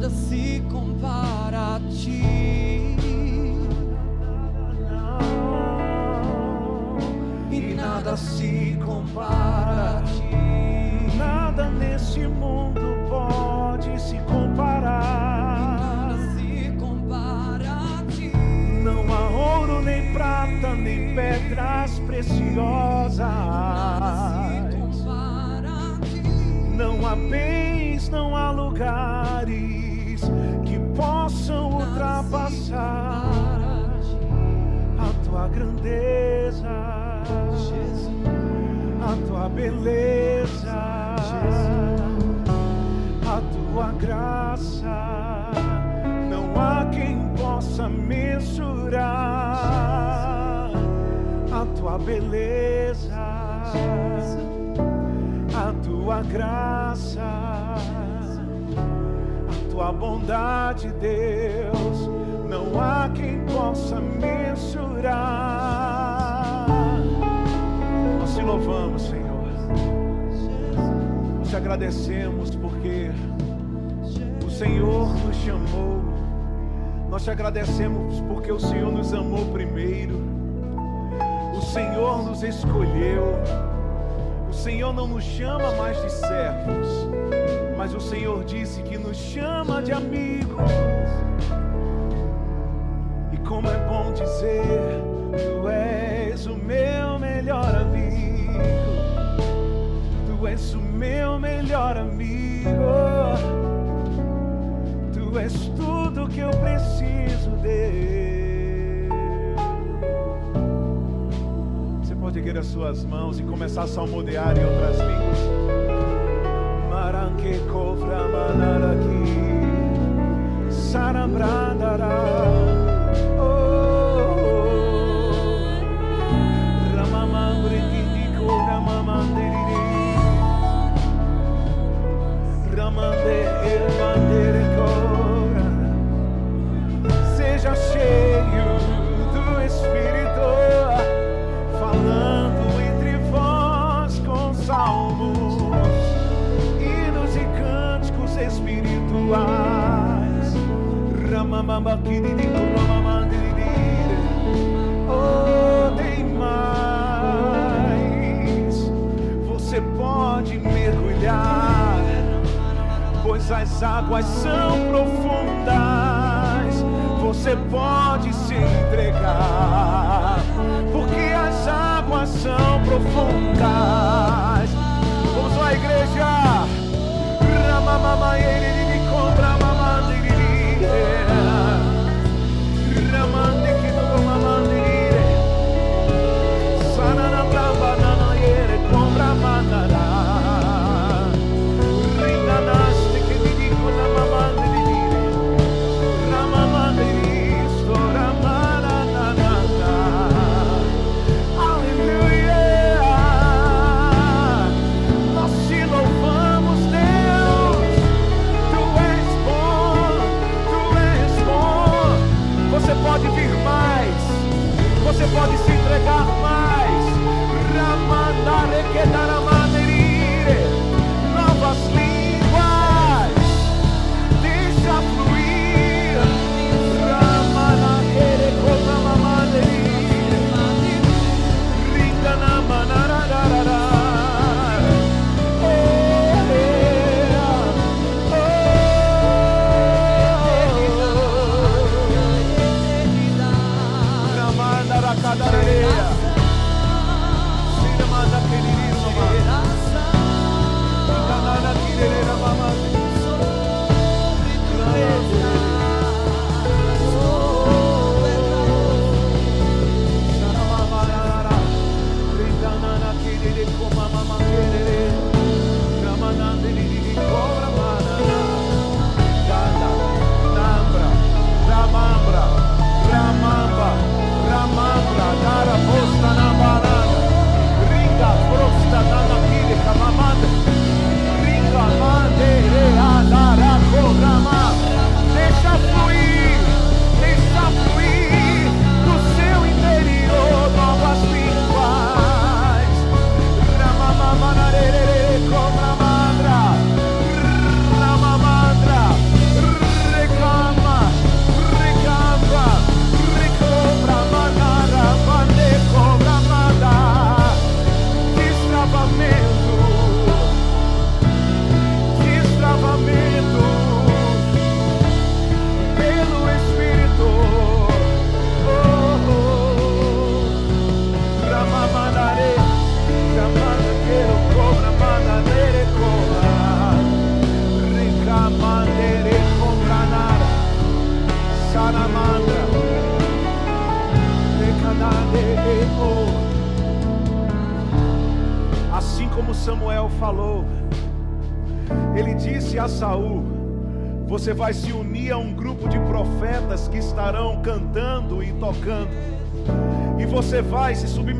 nada se compara a ti. E nada se compara a ti. Nada nesse mundo pode se comparar. Nada se compara a ti. Não há ouro, nem prata, nem pedras preciosas. Nada se compara a ti. Não há bens, não há lugares grandeza, Jesus. a tua beleza, a tua graça. Não há quem possa mensurar a tua beleza, a tua graça, a tua bondade, Deus. Não há quem possa mensurar. Agradecemos porque o Senhor nos chamou. Nós te agradecemos porque o Senhor nos amou primeiro. O Senhor nos escolheu. O Senhor não nos chama mais de servos, mas o Senhor disse que nos chama de amigos. E como é bom dizer, Tu és suas mãos e começar a salmodiar em outras línguas. Maranque covra manaraki, sarambradara. Oh. Ramande elmandere cora. As águas são profundas. Você pode se entregar, porque as águas são profundas. Vamos lá, igreja. Ramamamaieriri,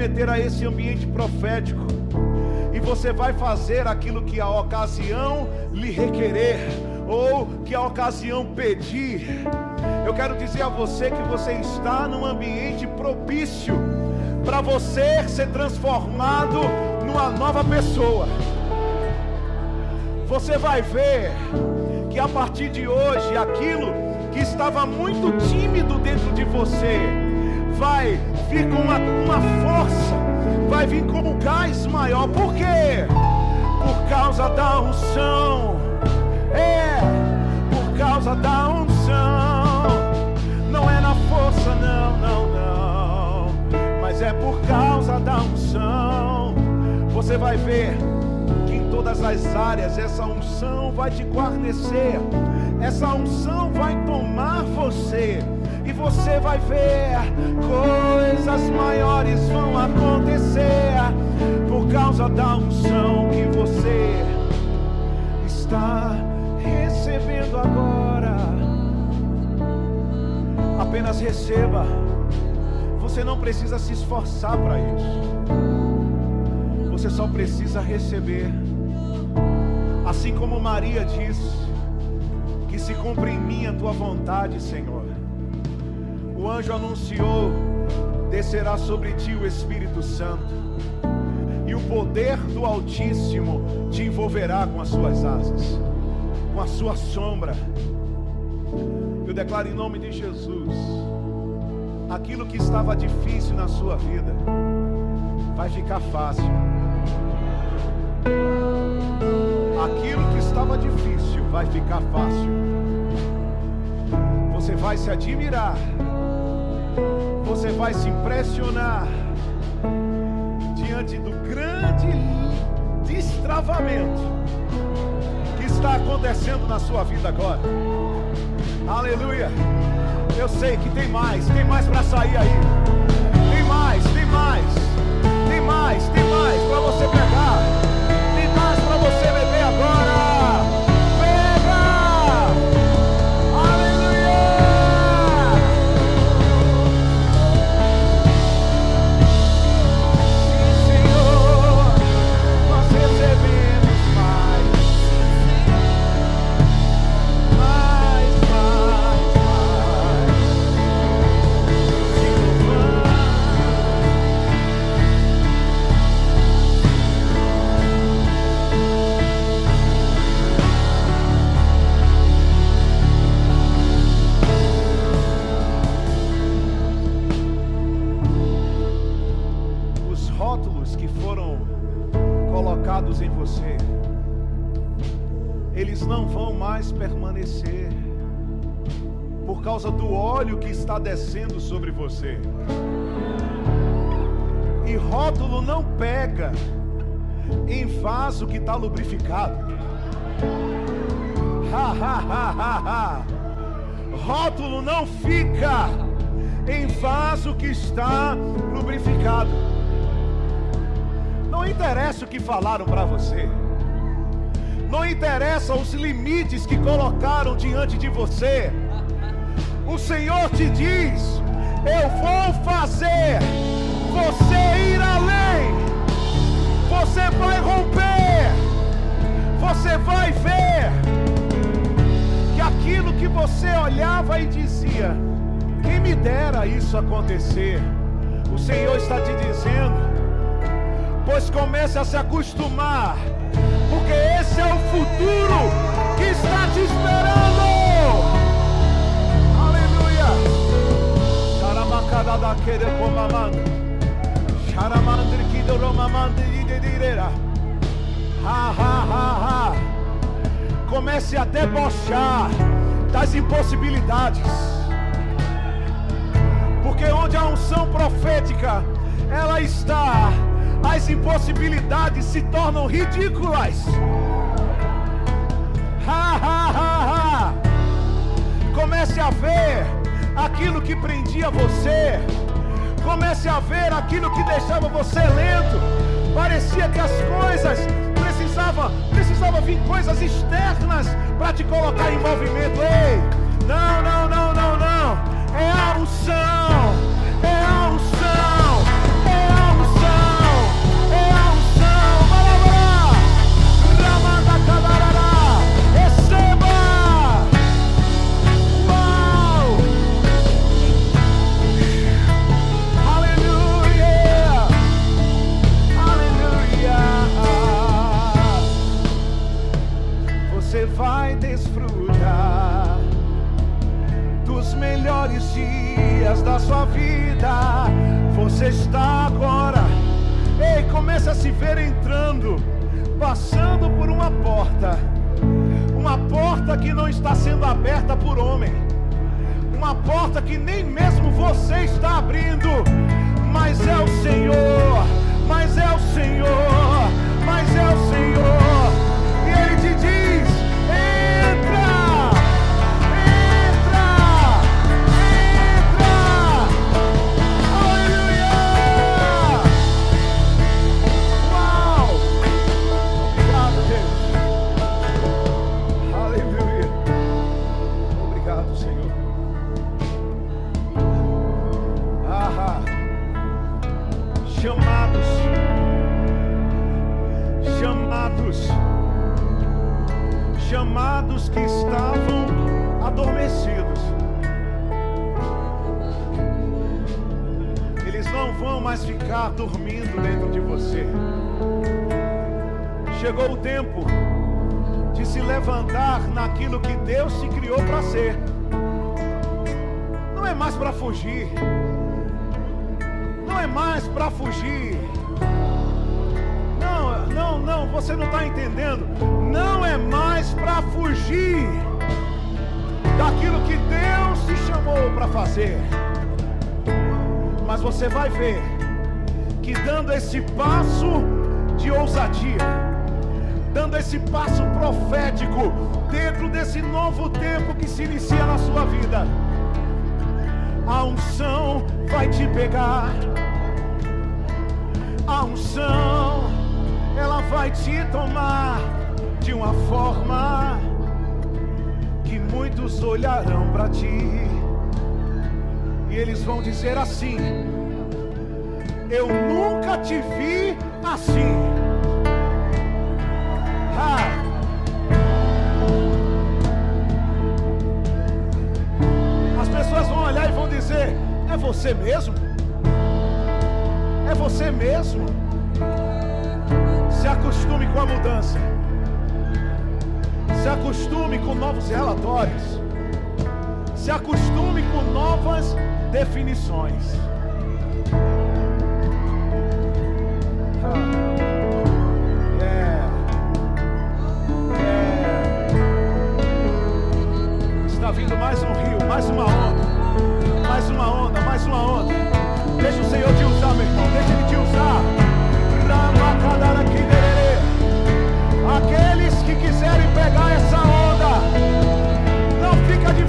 submeter a esse ambiente profético. E você vai fazer aquilo que a ocasião lhe requerer ou que a ocasião pedir. Eu quero dizer a você que você está num ambiente propício para você ser transformado numa nova pessoa. Você vai ver que a partir de hoje aquilo que estava muito tímido dentro de você vai vir com uma, uma força, vai vir com um gás maior. Por quê? Por causa da unção. É, por causa da unção. Não é na força, não, não, não. Mas é por causa da unção. Você vai ver que em todas as áreas essa unção vai te guarnecer. Essa unção vai tomar você. Você vai ver coisas maiores vão acontecer por causa da unção que você está recebendo agora. Apenas receba. Você não precisa se esforçar para isso. Você só precisa receber. Assim como Maria disse: Que se cumpra em mim a tua vontade, Senhor. O anjo anunciou: Descerá sobre ti o Espírito Santo, e o poder do Altíssimo te envolverá com as suas asas, com a sua sombra. Eu declaro em nome de Jesus: aquilo que estava difícil na sua vida vai ficar fácil. Aquilo que estava difícil vai ficar fácil. Você vai se admirar. Você vai se impressionar diante do grande destravamento que está acontecendo na sua vida agora. Aleluia. Eu sei que tem mais, tem mais para sair aí. Tem mais, tem mais. Que colocaram diante de você. O Senhor te diz: Eu vou fazer você ir além. Você vai romper. Você vai ver que aquilo que você olhava e dizia: Quem me dera isso acontecer? O Senhor está te dizendo: Pois comece a se acostumar, porque esse é o futuro que está te esperando. Aleluia. Xaramacadada quere comamanda. Xaramandri kidoromamandri didirira. Ha ha ha ha. Comece a debochar das impossibilidades. Porque onde a unção profética ela está, as impossibilidades se tornam ridículas. Ha ha ha. Comece a ver aquilo que prendia você. Comece a ver aquilo que deixava você lento. Parecia que as coisas precisava, precisava vir coisas externas para te colocar em movimento. Ei, não, não, não, não, não. É a unção, é a vai desfrutar dos melhores dias da sua vida. Você está agora. Ei, começa a se ver entrando, passando por uma porta. Uma porta que não está sendo aberta por homem. Uma porta que nem mesmo você está abrindo. Mas é o Senhor, mas é o Senhor, mas é o Senhor. E Ele te diz: chamados que estavam adormecidos. Eles não vão mais ficar dormindo dentro de você. Chegou o tempo de se levantar naquilo que Deus te criou para ser. Não é mais para fugir. Não é mais para fugir. Não, não, você não está entendendo. Não é mais para fugir daquilo que Deus te chamou para fazer. Mas você vai ver que dando esse passo de ousadia, dando esse passo profético dentro desse novo tempo que se inicia na sua vida, a unção vai te pegar. A unção, ela vai te tomar de uma forma que muitos olharão para ti e eles vão dizer assim: Eu nunca te vi assim. Ah. As pessoas vão olhar e vão dizer: É você mesmo? É você mesmo? Acostume com a mudança. Se acostume com novos relatórios. Se acostume com novas definições. Ah. Yeah. Yeah. Está vindo mais um rio, mais uma onda. Mais uma onda, mais uma onda. Deixa o Senhor te usar, meu irmão. Deixa Ele te usar. Ramacadaraquiderê. Aqueles que quiserem pegar essa onda, não fica de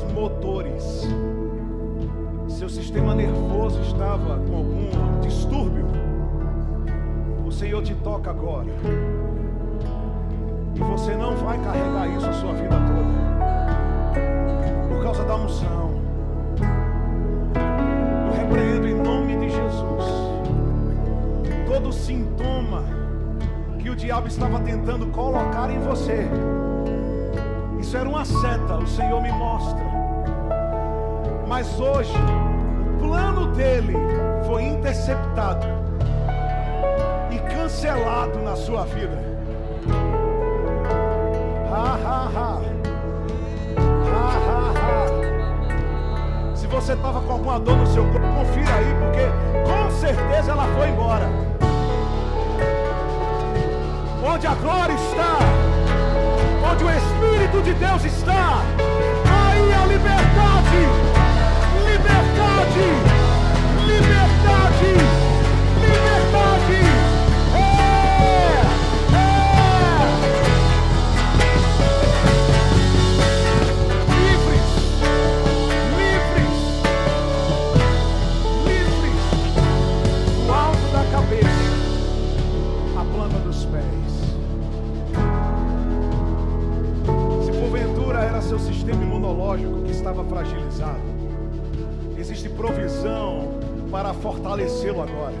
problemas motores, seu sistema nervoso estava com algum distúrbio, o Senhor te toca agora. E você não vai carregar isso a sua vida toda. Por causa da unção. Eu repreendo em nome de Jesus. Todo sintoma que o diabo estava tentando colocar em você. Isso era uma seta, o Senhor me mostra. Mas hoje, o plano dele foi interceptado e cancelado na sua vida. Ha, ha, ha. Ha, ha, ha. Se você estava com alguma dor no seu corpo, confira aí, porque com certeza ela foi embora. Onde a glória está, onde o Espírito de Deus está, aí a liberdade, seu sistema imunológico que estava fragilizado, existe provisão para fortalecê-lo agora.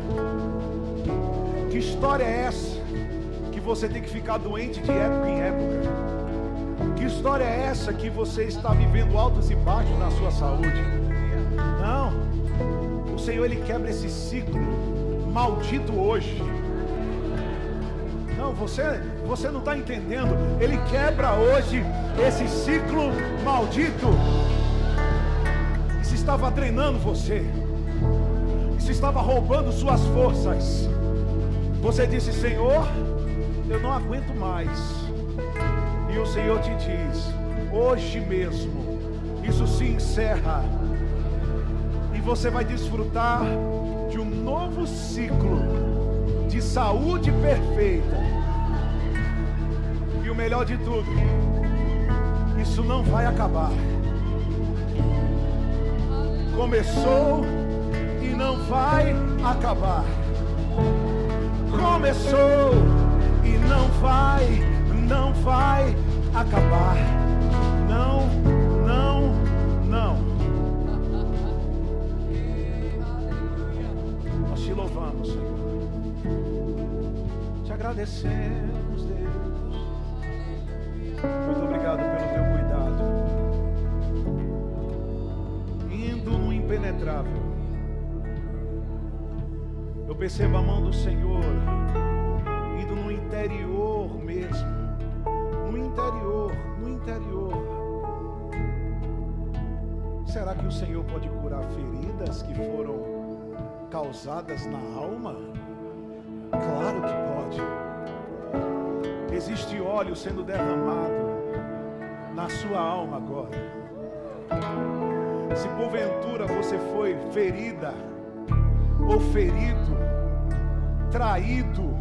Que história é essa que você tem que ficar doente de época em época? Que história é essa que você está vivendo altos e baixos na sua saúde? Não. O Senhor ele quebra esse ciclo maldito hoje. Não, você, você não está entendendo. Ele quebra hoje esse ciclo maldito. Estava drenando você. Isso estava roubando suas forças. Você disse, Senhor, eu não aguento mais. E o Senhor te diz: hoje mesmo, isso se encerra. E você vai desfrutar de um novo ciclo de saúde perfeita. E o melhor de tudo, isso não vai acabar. Começou e não vai acabar. Começou e não vai, não vai acabar. Não, não, não. Nós te louvamos, Senhor. Te agradecemos, percebo a mão do Senhor indo no interior mesmo. No interior, no interior. Será que o Senhor pode curar feridas que foram causadas na alma? Claro que pode. Existe óleo sendo derramado na sua alma agora. Se porventura você foi ferida, ou ferido, traído,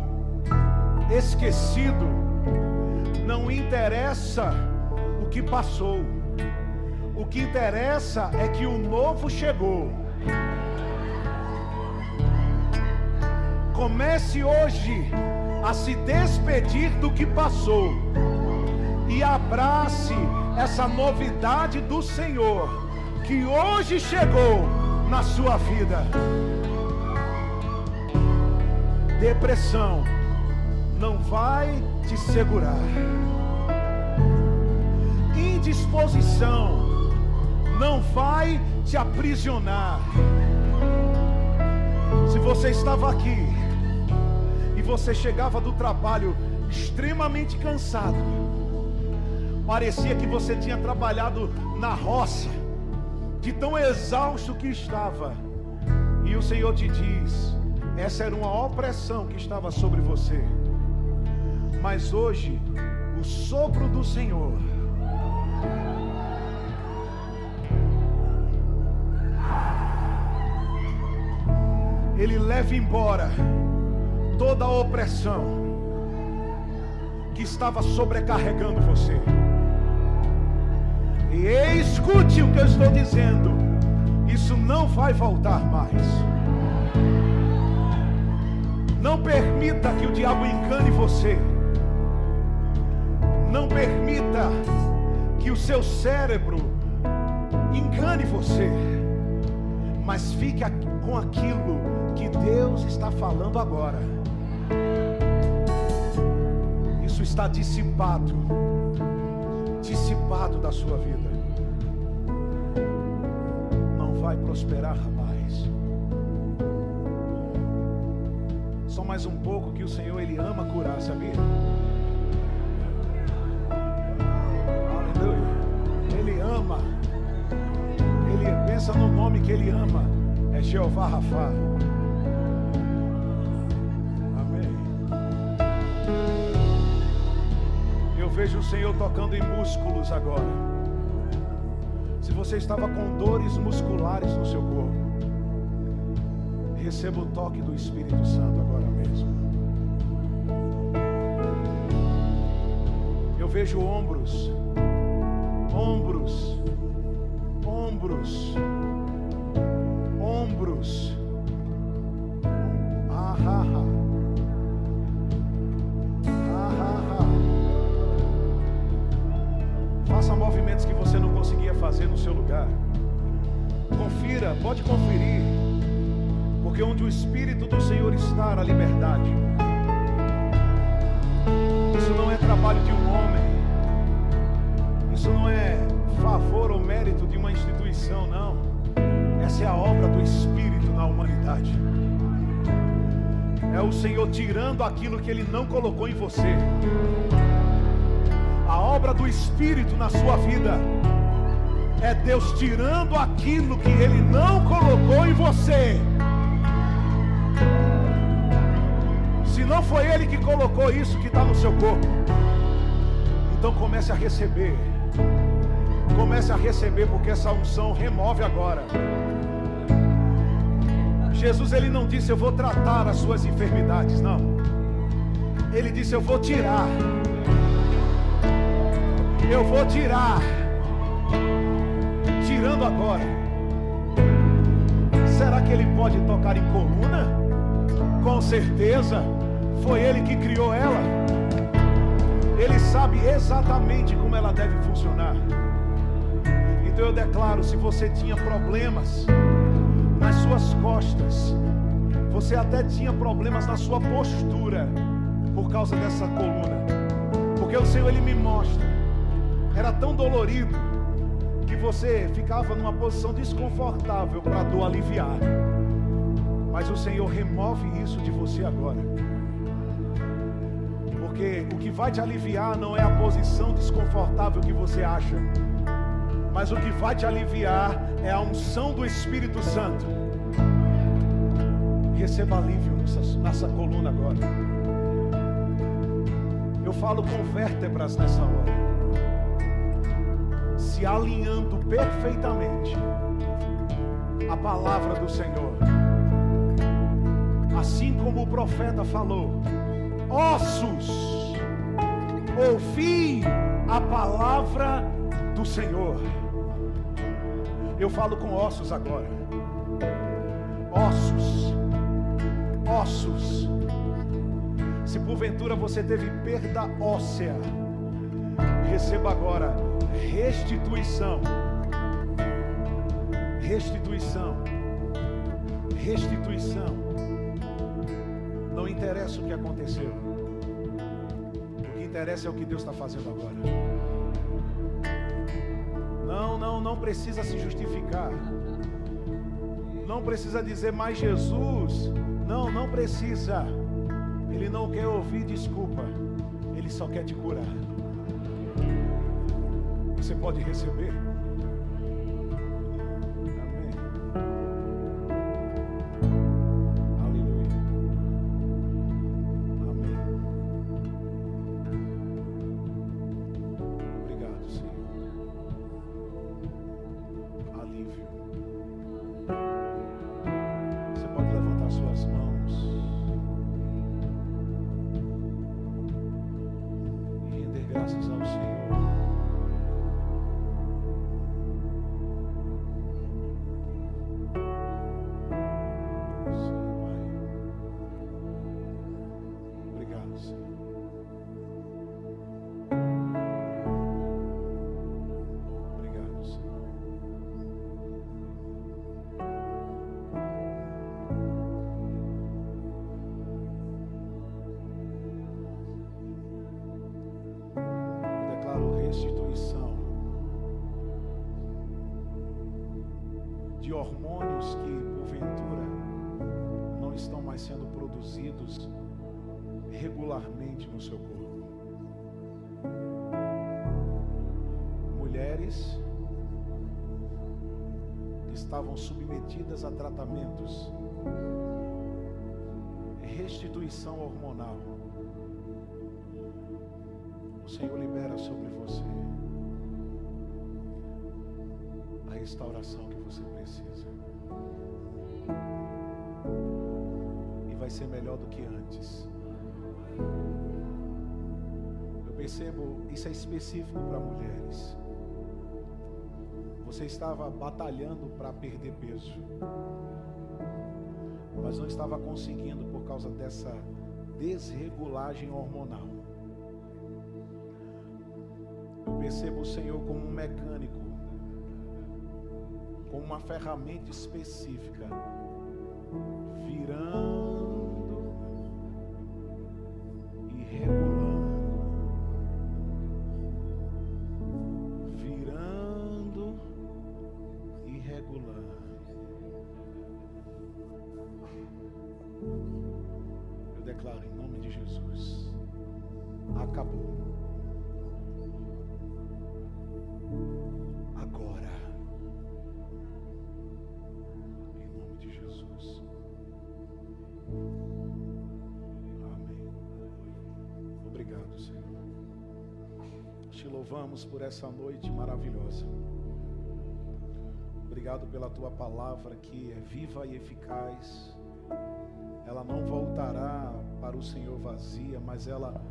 esquecido, não interessa o que passou. O que interessa é que o novo chegou. Comece hoje a se despedir do que passou e abrace essa novidade do Senhor que hoje chegou na sua vida. Depressão não vai te segurar. indisposição não vai te aprisionar. Se você estava aqui e você chegava do trabalho extremamente cansado, parecia que você tinha trabalhado na roça, de tão exausto que estava, e o Senhor te diz: essa era uma opressão que estava sobre você, mas hoje o sopro do Senhor ele leva embora toda a opressão que estava sobrecarregando você. E escute o que eu estou dizendo, isso não vai voltar mais. Não permita que o diabo engane você. Não permita que o seu cérebro engane você. Mas fique com aquilo que Deus está falando agora. Isso está dissipado dissipado da sua vida. Não vai prosperar Só mais um pouco que o Senhor ele ama curar, sabia? Aleluia. Ele ama. Ele pensa no nome que ele ama. É Jeová Rafa. vejo o Senhor tocando em músculos agora. Se você estava com dores musculares no seu corpo, receba o toque do Espírito Santo agora mesmo. Eu vejo ombros, ombros, ombros, ombros. Ah, ah, ah. movimentos que você não conseguia fazer no seu lugar. Confira, pode conferir, porque onde o Espírito do Senhor está, a liberdade. Isso não é trabalho de um homem, isso não é favor ou mérito de uma instituição, não. Essa é a obra do Espírito na humanidade. É o Senhor tirando aquilo que Ele não colocou em você a obra do Espírito na sua vida é Deus tirando aquilo que Ele não colocou em você. Não foi Ele que colocou isso que está no seu corpo, então comece a receber. Comece a receber, porque essa unção remove agora. Jesus ele não disse eu vou tratar as suas enfermidades, não. Ele disse eu vou tirar eu vou tirar. Tirando agora. Será que ele pode tocar em coluna? Com certeza. Foi ele que criou ela. Ele sabe exatamente como ela deve funcionar. Então eu declaro: se você tinha problemas nas suas costas, você até tinha problemas na sua postura por causa dessa coluna. Porque o Senhor ele me mostra era tão dolorido que você ficava numa posição desconfortável para dor aliviar. Mas o Senhor remove isso de você agora. Porque o que vai te aliviar não é a posição desconfortável que você acha, mas o que vai te aliviar é a unção do Espírito Santo. Receba alívio nessa, coluna agora. Eu falo com vértebras nessa hora se alinhando perfeitamente a palavra do Senhor. Assim como o profeta falou: ossos, ouvi a palavra do Senhor. Eu falo com ossos agora. Ossos, ossos. Se porventura você teve perda óssea, receba agora restituição. Restituição. Restituição. Não interessa o que aconteceu. O que interessa é o que Deus está fazendo agora. Não, não, não precisa se justificar. Não precisa dizer mais Jesus. Não, não precisa. Ele não quer ouvir desculpa. Ele só quer te curar. Você pode receber. No seu corpo. Mulheres que estavam submetidas a tratamentos, restituição hormonal. O Senhor libera sobre você a restauração que você precisa. E vai ser melhor do que antes. Percebo, isso é específico para mulheres. Você estava batalhando para perder peso, mas não estava conseguindo por causa dessa desregulagem hormonal. Eu percebo o Senhor como um mecânico, com uma ferramenta específica, virando louvamos por essa noite maravilhosa. Obrigado pela tua palavra que é viva e eficaz. Ela não voltará para o Senhor vazia, mas ela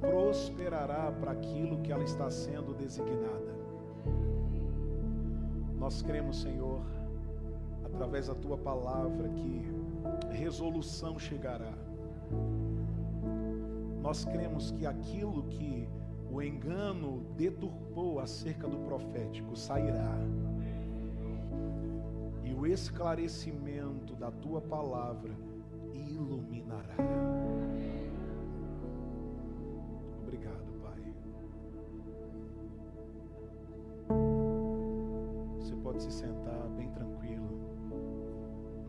prosperará para aquilo que ela está sendo designada. Nós cremos, Senhor, através da tua palavra, que resolução chegará. Nós cremos que aquilo que o engano deturpou acerca do profético sairá. E o esclarecimento da tua palavra iluminará. Obrigado, Pai. Você pode se sentar bem tranquilo.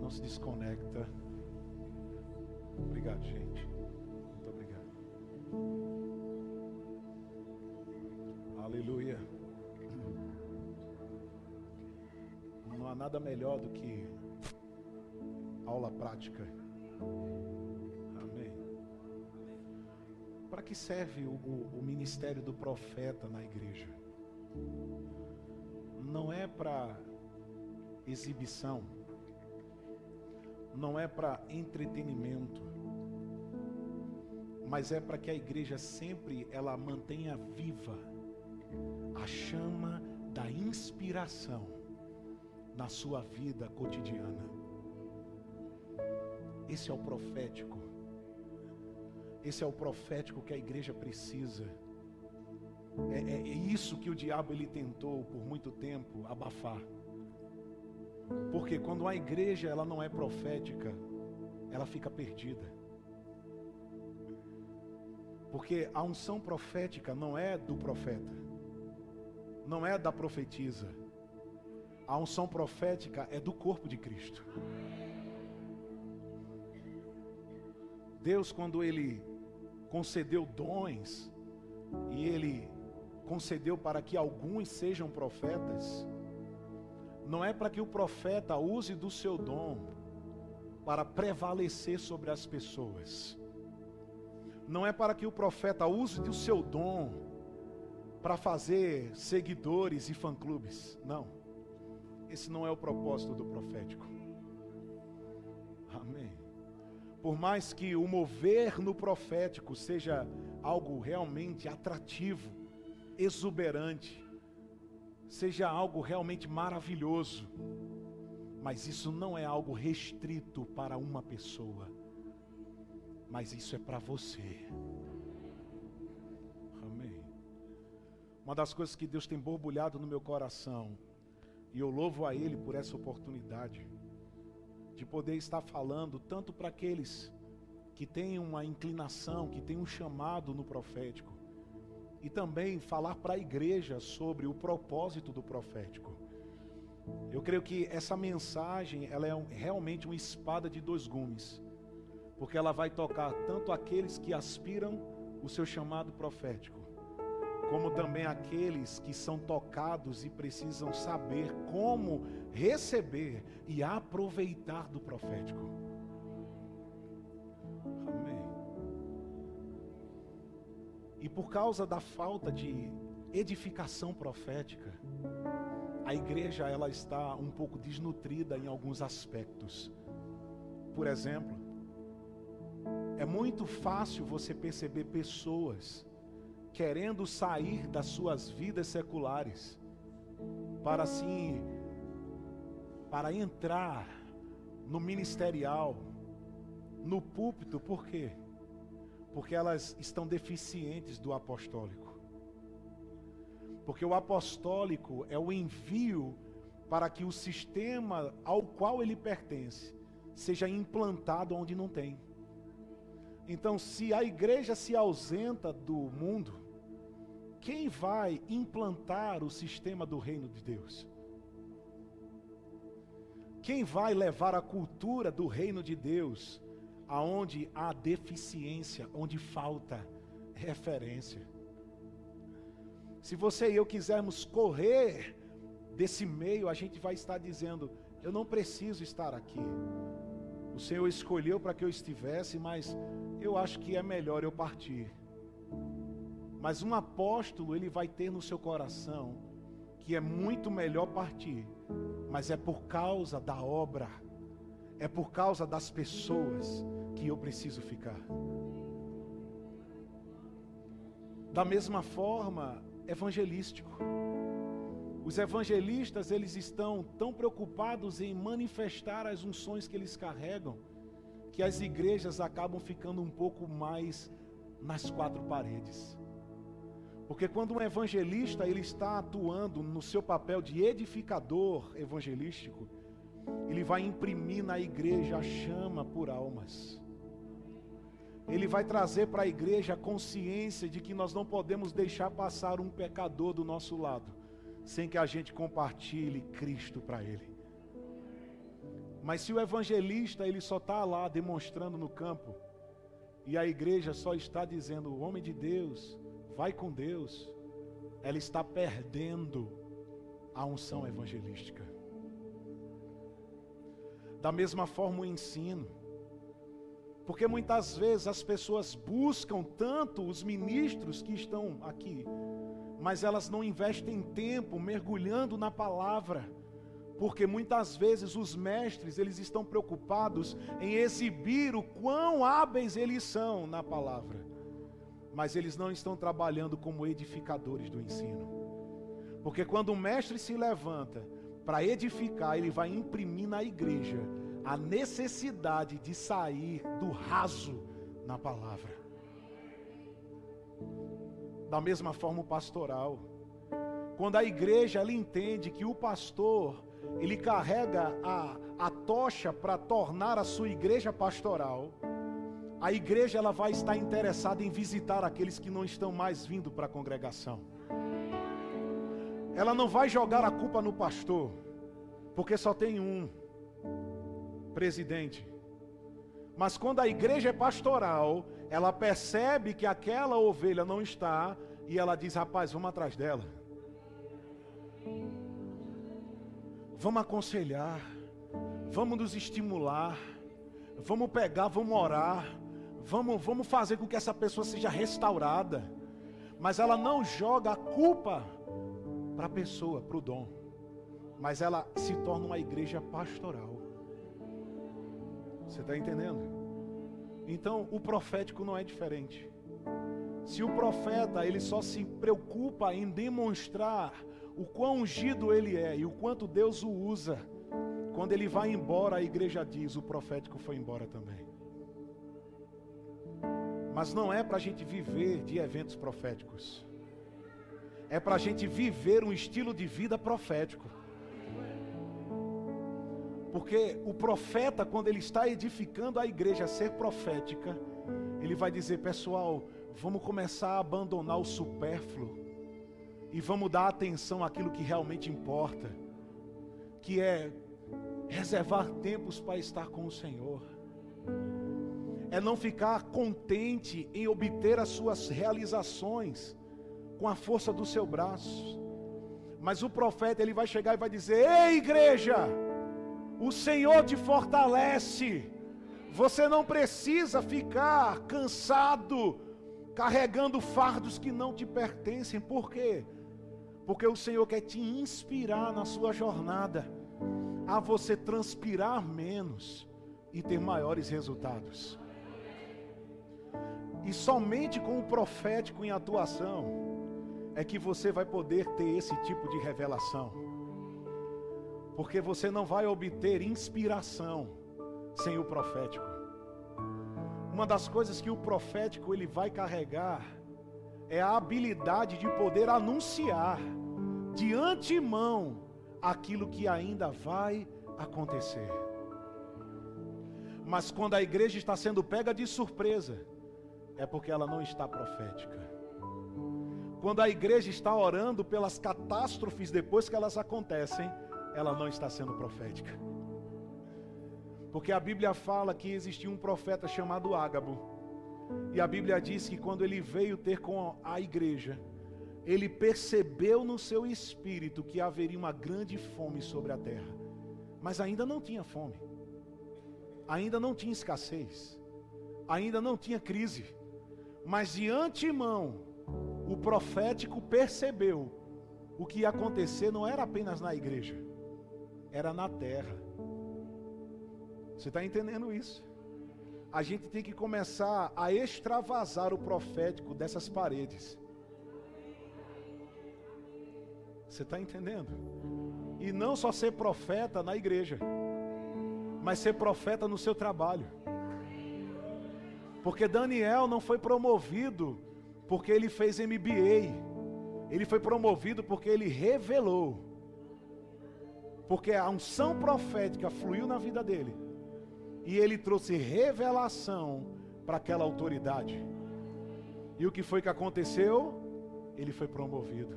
Não se desconecta. Obrigado, gente. Nada melhor do que aula prática. Amém. Para que serve o, o- o ministério do profeta na igreja? Não é para exibição, não é para entretenimento, mas é para que a igreja sempre ela mantenha viva a chama da inspiração na sua vida cotidiana. Esse é o profético. Esse é o profético que a igreja precisa. É, é- é isso que o diabo ele tentou por muito tempo abafar. Porque quando a igreja ela não é profética, ela fica perdida. Porque a unção profética não é do profeta. não é da profetisa. A unção profética é do corpo de Cristo. Deus, quando Ele concedeu dons, e Ele concedeu para que alguns sejam profetas, não é para que o profeta use do seu dom para prevalecer sobre as pessoas. Não é para que o profeta use do seu dom para fazer seguidores e fã-clubes. Não. Esse não é o propósito do profético. Amém. Por mais que o mover no profético seja algo realmente atrativo, exuberante, seja algo realmente maravilhoso, mas isso não é algo restrito para uma pessoa, mas isso é para você. Amém. Uma das coisas que Deus tem borbulhado no meu coração, e eu louvo a Ele por essa oportunidade, de poder estar falando tanto para aqueles que têm uma inclinação, que têm um chamado no profético, e também falar para a igreja sobre o propósito do profético. Eu creio que essa mensagem ela é realmente uma espada de dois gumes, porque ela vai tocar tanto aqueles que aspiram o seu chamado profético, como também aqueles que são tocados e precisam saber como receber e aproveitar do profético. E por causa da falta de edificação profética, a igreja ela está um pouco desnutrida em alguns aspectos. Por exemplo, é muito fácil você perceber pessoas querendo sair das suas vidas seculares para assim para entrar no ministerial, no púlpito, por quê? Porque elas estão deficientes do apostólico. Porque o apostólico é o envio para que o sistema ao qual ele pertence seja implantado onde não tem. Então, se a igreja se ausenta do mundo, quem vai implantar o sistema do reino de Deus? Quem vai levar a cultura do reino de Deus aonde há deficiência, onde falta referência. Se você e eu quisermos correr desse meio, a gente vai estar dizendo: eu não preciso estar aqui. O Senhor escolheu para que eu estivesse, mas eu acho que é melhor eu partir. Mas um apóstolo, ele vai ter no seu coração que é muito melhor partir, mas é por causa da obra, é por causa das pessoas, que eu preciso ficar. Da mesma forma, evangelístico. Os evangelistas, eles estão tão preocupados em manifestar as unções que eles carregam, que as igrejas acabam ficando um pouco mais nas quatro paredes. Porque quando um evangelista ele está atuando no seu papel de edificador evangelístico, ele vai imprimir na igreja a chama por almas ele vai trazer para a igreja a consciência de que nós não podemos deixar passar um pecador do nosso lado, sem que a gente compartilhe Cristo para ele. Mas se o evangelista ele só está lá demonstrando no campo, e a igreja só está dizendo, o homem de Deus, vai com Deus, ela está perdendo a unção evangelística. Da mesma forma o ensino. Porque muitas vezes as pessoas buscam tanto os ministros que estão aqui, mas elas não investem tempo mergulhando na palavra. Porque muitas vezes os mestres, eles estão preocupados em exibir o quão hábeis eles são na palavra. Mas eles não estão trabalhando como edificadores do ensino. Porque quando o mestre se levanta para edificar, ele vai imprimir na igreja a necessidade de sair do raso na palavra. Da mesma forma o pastoral. Quando a igreja ela entende que o pastor ele carrega a, a tocha para tornar a sua igreja pastoral, a igreja ela vai estar interessada em visitar aqueles que não estão mais vindo para a congregação ela não vai jogar a culpa no pastor, porque só tem um presidente. Mas quando a igreja é pastoral, ela percebe que aquela ovelha não está e ela diz: rapaz, vamos atrás dela. Vamos aconselhar, vamos nos estimular, vamos pegar, vamos orar, vamos, vamos fazer com que essa pessoa seja restaurada. Mas ela não joga a culpa para a pessoa, para o dom, mas ela se torna uma igreja pastoral. Você está entendendo? Então o profético não é diferente. Se o profeta ele só se preocupa em demonstrar o quão ungido ele é e o quanto Deus o usa, quando ele vai embora, a igreja diz: o profético foi embora também. Mas não é para a gente viver de eventos proféticos, é para a gente viver um estilo de vida profético. Porque o profeta, quando ele está edificando a igreja a ser profética, ele vai dizer: pessoal, vamos começar a abandonar o supérfluo e vamos dar atenção àquilo que realmente importa, que é reservar tempos para estar com o Senhor. É não ficar contente em obter as suas realizações com a força do seu braço. Mas o profeta ele vai chegar e vai dizer: "Ei, igreja, o Senhor te fortalece. Você não precisa ficar cansado carregando fardos que não te pertencem. Por quê? Porque o Senhor quer te inspirar na sua jornada a você transpirar menos e ter maiores resultados. E somente com o profético em atuação é que você vai poder ter esse tipo de revelação. Porque você não vai obter inspiração sem o profético. Uma das coisas que o profético ele vai carregar é a habilidade de poder anunciar de antemão aquilo que ainda vai acontecer. Mas quando a igreja está sendo pega de surpresa, é porque ela não está profética. Quando a igreja está orando pelas catástrofes depois que elas acontecem, ela não está sendo profética. Porque a Bíblia fala que existia um profeta chamado Ágabo. E a Bíblia diz que quando ele veio ter com a igreja, ele percebeu no seu espírito que haveria uma grande fome sobre a terra. Mas ainda não tinha fome. Ainda não tinha escassez. Ainda não tinha crise. Mas de antemão, o profético percebeu o que ia acontecer não era apenas na igreja, era na terra. Você está entendendo isso? A gente tem que começar a extravasar o profético dessas paredes. Você está entendendo? E não só ser profeta na igreja, mas ser profeta no seu trabalho. Porque Daniel não foi promovido porque ele fez MBA. Ele foi promovido porque ele revelou. Porque a unção profética fluiu na vida dele. E ele trouxe revelação para aquela autoridade. E o que foi que aconteceu? Ele foi promovido.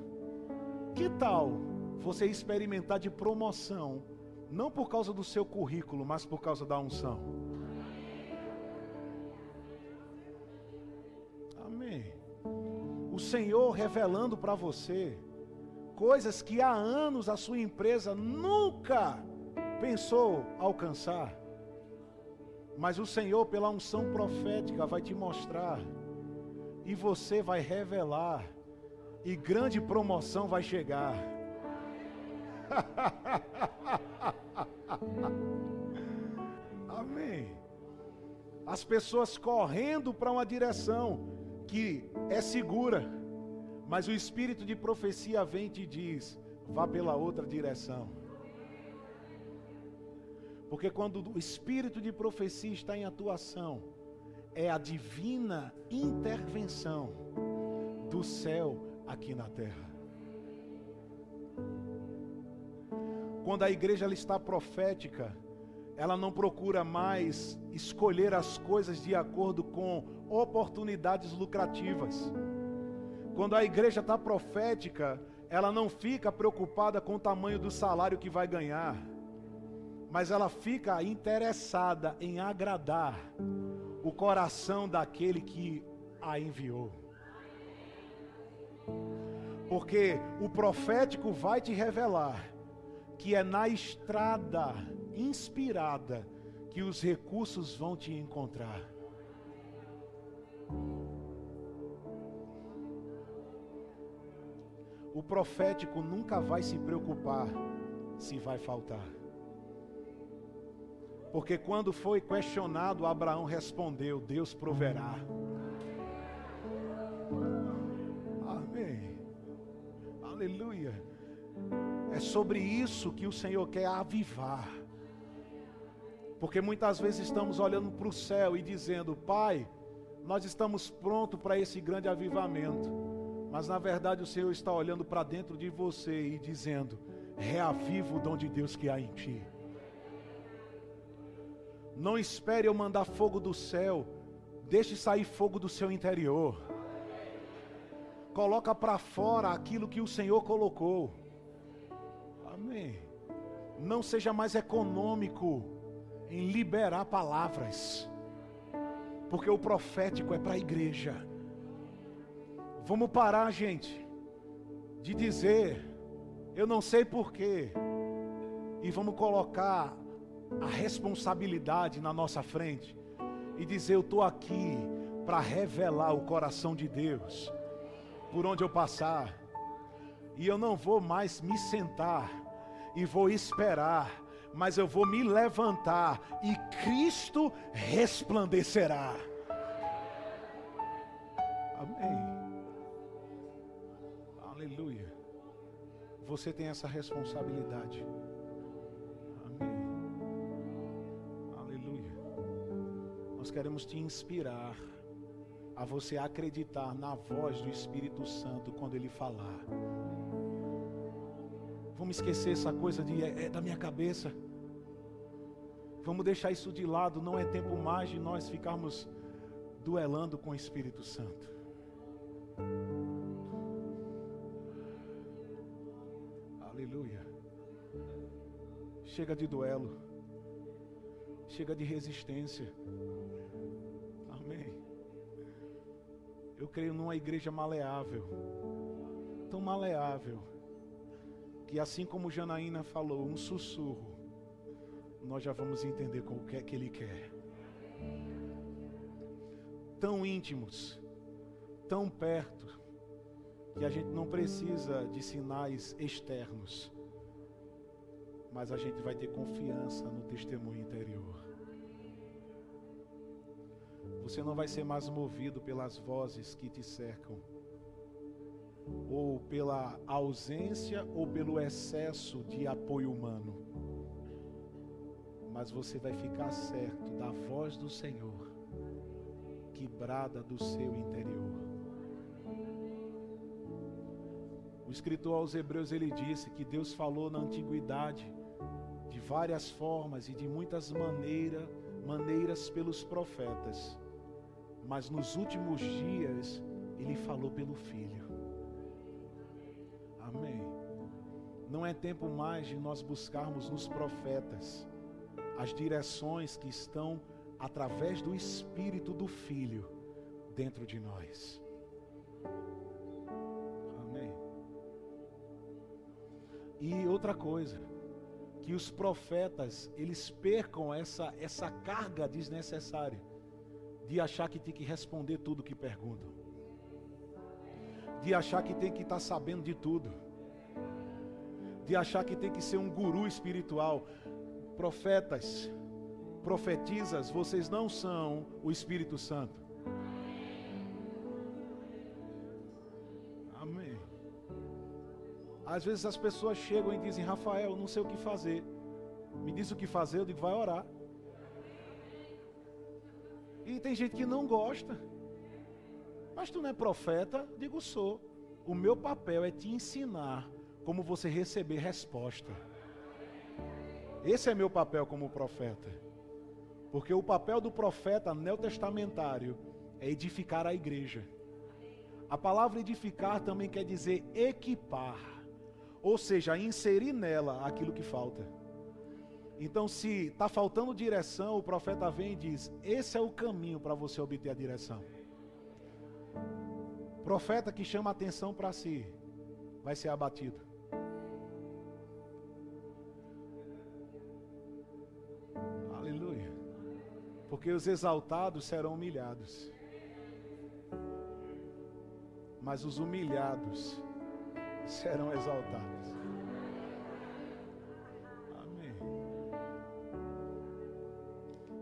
Que tal você experimentar de promoção, não por causa do seu currículo, mas por causa da unção? Senhor revelando para você coisas que há anos a sua empresa nunca pensou alcançar. Mas o Senhor, pela unção profética, vai te mostrar, e você vai revelar e grande promoção vai chegar. Amém. As pessoas correndo para uma direção que é segura, mas o espírito de profecia vem e te diz: vá pela outra direção. Porque quando o espírito de profecia está em atuação, é a divina intervenção do céu aqui na terra. Quando a igreja ela está profética, ela não procura mais escolher as coisas de acordo com oportunidades lucrativas. Quando a igreja está profética, ela não fica preocupada com o tamanho do salário que vai ganhar, mas ela fica interessada em agradar o coração daquele que a enviou. Porque o profético vai te revelar que é na estrada inspirada que os recursos vão te encontrar. O profético nunca vai se preocupar se vai faltar. Porque quando foi questionado, Abraão respondeu: Deus proverá. Amém. Aleluia. É sobre isso que o Senhor quer avivar. Porque muitas vezes estamos olhando para o céu e dizendo: Pai, nós estamos prontos para esse grande avivamento. Mas na verdade o Senhor está olhando para dentro de você e dizendo: reaviva o dom de Deus que há em ti. Não espere eu mandar fogo do céu, deixe sair fogo do seu interior. Coloca para fora aquilo que o Senhor colocou. Amém. Não seja mais econômico em liberar palavras, porque o profético é para a igreja. Vamos parar, gente, de dizer, eu não sei porquê, e vamos colocar a responsabilidade na nossa frente e dizer: Eu estou aqui para revelar o coração de Deus por onde eu passar, e eu não vou mais me sentar e vou esperar, mas eu vou me levantar e Cristo resplandecerá. Você tem essa responsabilidade. Amém. Aleluia. Nós queremos te inspirar a você acreditar na voz do Espírito Santo quando ele falar. Vamos esquecer essa coisa de é, é da minha cabeça. Vamos deixar isso de lado. Não é tempo mais de nós ficarmos duelando com o Espírito Santo. Chega de duelo. Chega de resistência. Amém. Eu creio numa igreja maleável. Tão maleável. Que assim como Janaína falou, um sussurro. Nós já vamos entender o que é que ele quer. Tão íntimos. Tão perto que a gente não precisa de sinais externos, mas a gente vai ter confiança no testemunho interior. Você não vai ser mais movido pelas vozes que te cercam, ou pela ausência ou pelo excesso de apoio humano, mas você vai ficar certo da voz do Senhor que brada do seu interior. O escritor aos Hebreus ele disse que Deus falou na antiguidade de várias formas e de muitas maneiras, maneiras pelos profetas. Mas nos últimos dias ele falou pelo filho. Amém. Não é tempo mais de nós buscarmos nos profetas as direções que estão através do espírito do filho dentro de nós. E outra coisa, que os profetas, eles percam essa, essa carga desnecessária de achar que tem que responder tudo que perguntam. De achar que tem que estar tá sabendo de tudo. De achar que tem que ser um guru espiritual. Profetas, profetizas, vocês não são o Espírito Santo. Às vezes as pessoas chegam e dizem, Rafael, não sei o que fazer. Me diz o que fazer, eu digo, vai orar. E tem gente que não gosta. Mas tu não é profeta? Eu digo, sou. O meu papel é te ensinar como você receber resposta. Esse é meu papel como profeta. Porque o papel do profeta neotestamentário é edificar a igreja. A palavra edificar também quer dizer equipar Ou seja, inserir nela aquilo que falta. Então, se está faltando direção, o profeta vem e diz: Esse é o caminho para você obter a direção. Profeta que chama atenção para si, vai ser abatido. Aleluia. Porque os exaltados serão humilhados. Mas os humilhados serão exaltados. Amém.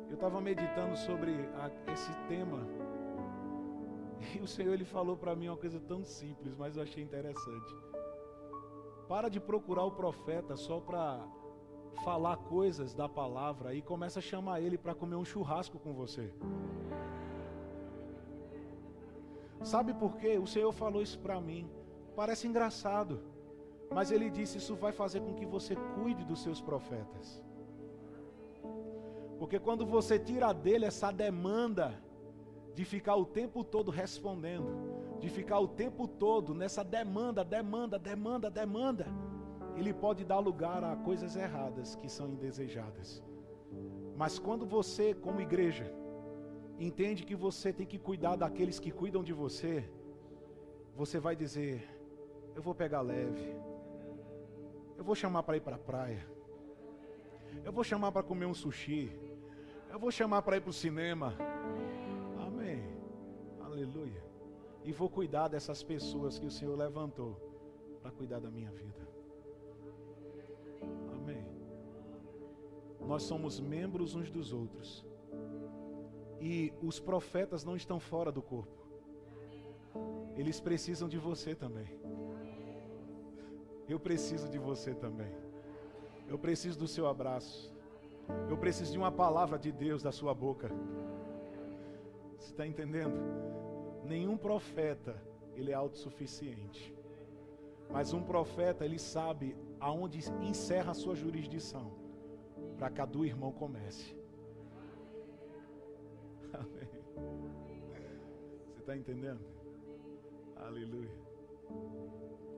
Eu estava meditando sobre a, esse tema. E o Senhor ele falou para mim uma coisa tão simples, mas eu achei interessante. Para de procurar o profeta só para falar coisas da palavra e começa a chamar ele para comer um churrasco com você. Sabe por quê? O Senhor falou isso para mim. Parece engraçado, mas ele disse: Isso vai fazer com que você cuide dos seus profetas. Porque quando você tira dele essa demanda de ficar o tempo todo respondendo, de ficar o tempo todo nessa demanda, demanda, demanda, demanda, ele pode dar lugar a coisas erradas que são indesejadas. Mas quando você, como igreja, entende que você tem que cuidar daqueles que cuidam de você, você vai dizer: Eu vou pegar leve, eu vou chamar para ir para a praia, eu vou chamar para comer um sushi, eu vou chamar para ir para o cinema. Amém. Aleluia. E vou cuidar dessas pessoas que o Senhor levantou para cuidar da minha vida. Amém. Nós somos membros uns dos outros. E os profetas não estão fora do corpo. Eles precisam de você também. Eu preciso de você também. Eu preciso do seu abraço. Eu preciso de uma palavra de Deus da sua boca. Você está entendendo? Nenhum profeta ele é autossuficiente. Mas um profeta ele sabe aonde encerra a sua jurisdição para que a do irmão comece. Amém. Você está entendendo? Aleluia.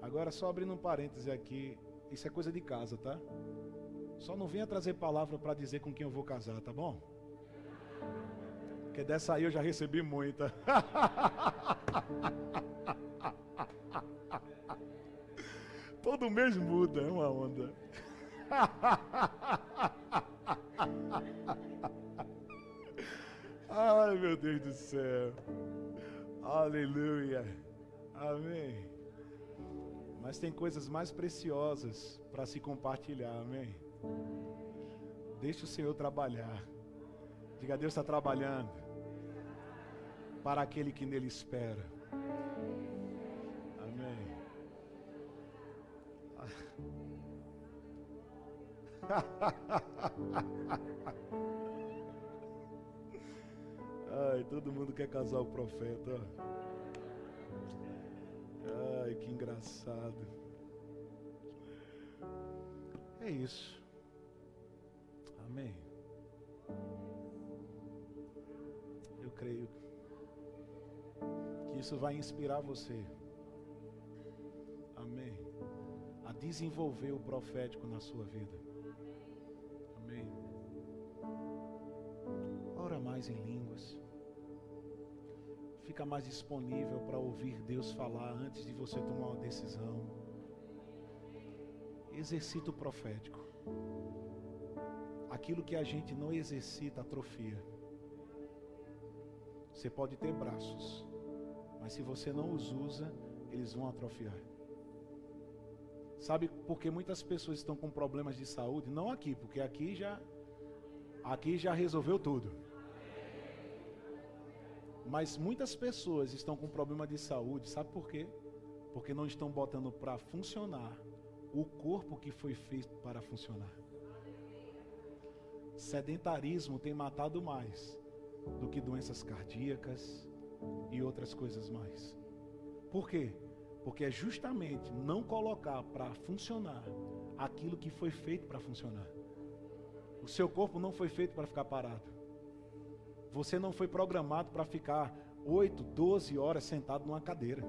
Agora, só abrindo um parêntese aqui, isso é coisa de casa, tá? Só não venha trazer palavra para dizer com quem eu vou casar, tá bom? Porque dessa aí eu já recebi muita. Todo mês muda, é uma onda. Ai, meu Deus do céu. Aleluia. Amém. Mas tem coisas mais preciosas para se compartilhar. Amém. Deixe o Senhor trabalhar. Diga, Deus está trabalhando para aquele que nele espera. Amém. Ai, todo mundo quer casar o profeta. Ai, que engraçado. É isso. Amém. Eu creio que isso vai inspirar você. Amém. A desenvolver o profético na sua vida. Amém. Ora mais em línguas fica mais disponível para ouvir Deus falar antes de você tomar uma decisão. Exercita o profético. Aquilo que a gente não exercita, atrofia. Você pode ter braços, mas se você não os usa, eles vão atrofiar. Sabe por que muitas pessoas estão com problemas de saúde? Não aqui, porque aqui já aqui já resolveu tudo. Mas muitas pessoas estão com problema de saúde, sabe por quê? Porque não estão botando para funcionar o corpo que foi feito para funcionar. Sedentarismo tem matado mais do que doenças cardíacas e outras coisas mais. Por quê? Porque é justamente não colocar para funcionar aquilo que foi feito para funcionar. O seu corpo não foi feito para ficar parado. Você não foi programado para ficar 8, 12 horas sentado numa cadeira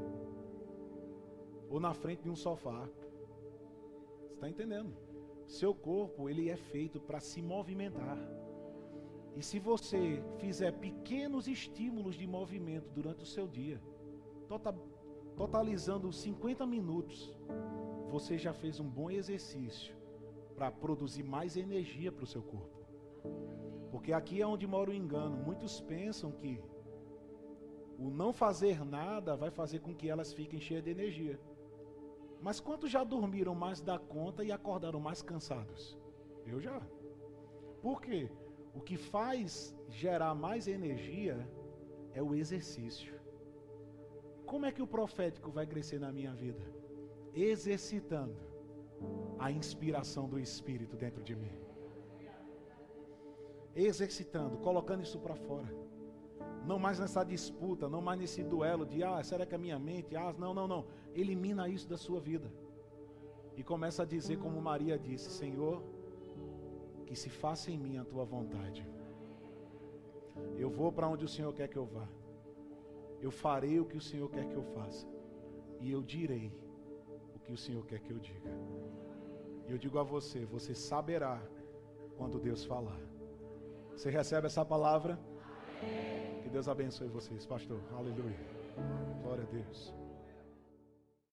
ou na frente de um sofá. está entendendo? Seu corpo, ele é feito para se movimentar. E se você fizer pequenos estímulos de movimento durante o seu dia, tota, totalizando 50 minutos, você já fez um bom exercício para produzir mais energia para o seu corpo. Porque aqui é onde mora o engano. Muitos pensam que o não fazer nada vai fazer com que elas fiquem cheias de energia. Mas quantos já dormiram mais da conta e acordaram mais cansados? Eu já. Por quê? O que faz gerar mais energia é o exercício. Como é que o profético vai crescer na minha vida? Exercitando a inspiração do Espírito dentro de mim. Exercitando, colocando isso para fora. Não mais nessa disputa, não mais nesse duelo de ah, será que é minha mente? Ah, não, não, não. Elimina isso da sua vida. E começa a dizer como Maria disse: Senhor, que se faça em mim a tua vontade. Eu vou para onde o Senhor quer que eu vá. Eu farei o que o Senhor quer que eu faça. E eu direi o que o Senhor quer que eu diga. E eu digo a você: você saberá quando Deus falar. Você recebe essa palavra? Que Deus abençoe vocês, pastor. Aleluia. Glória a Deus.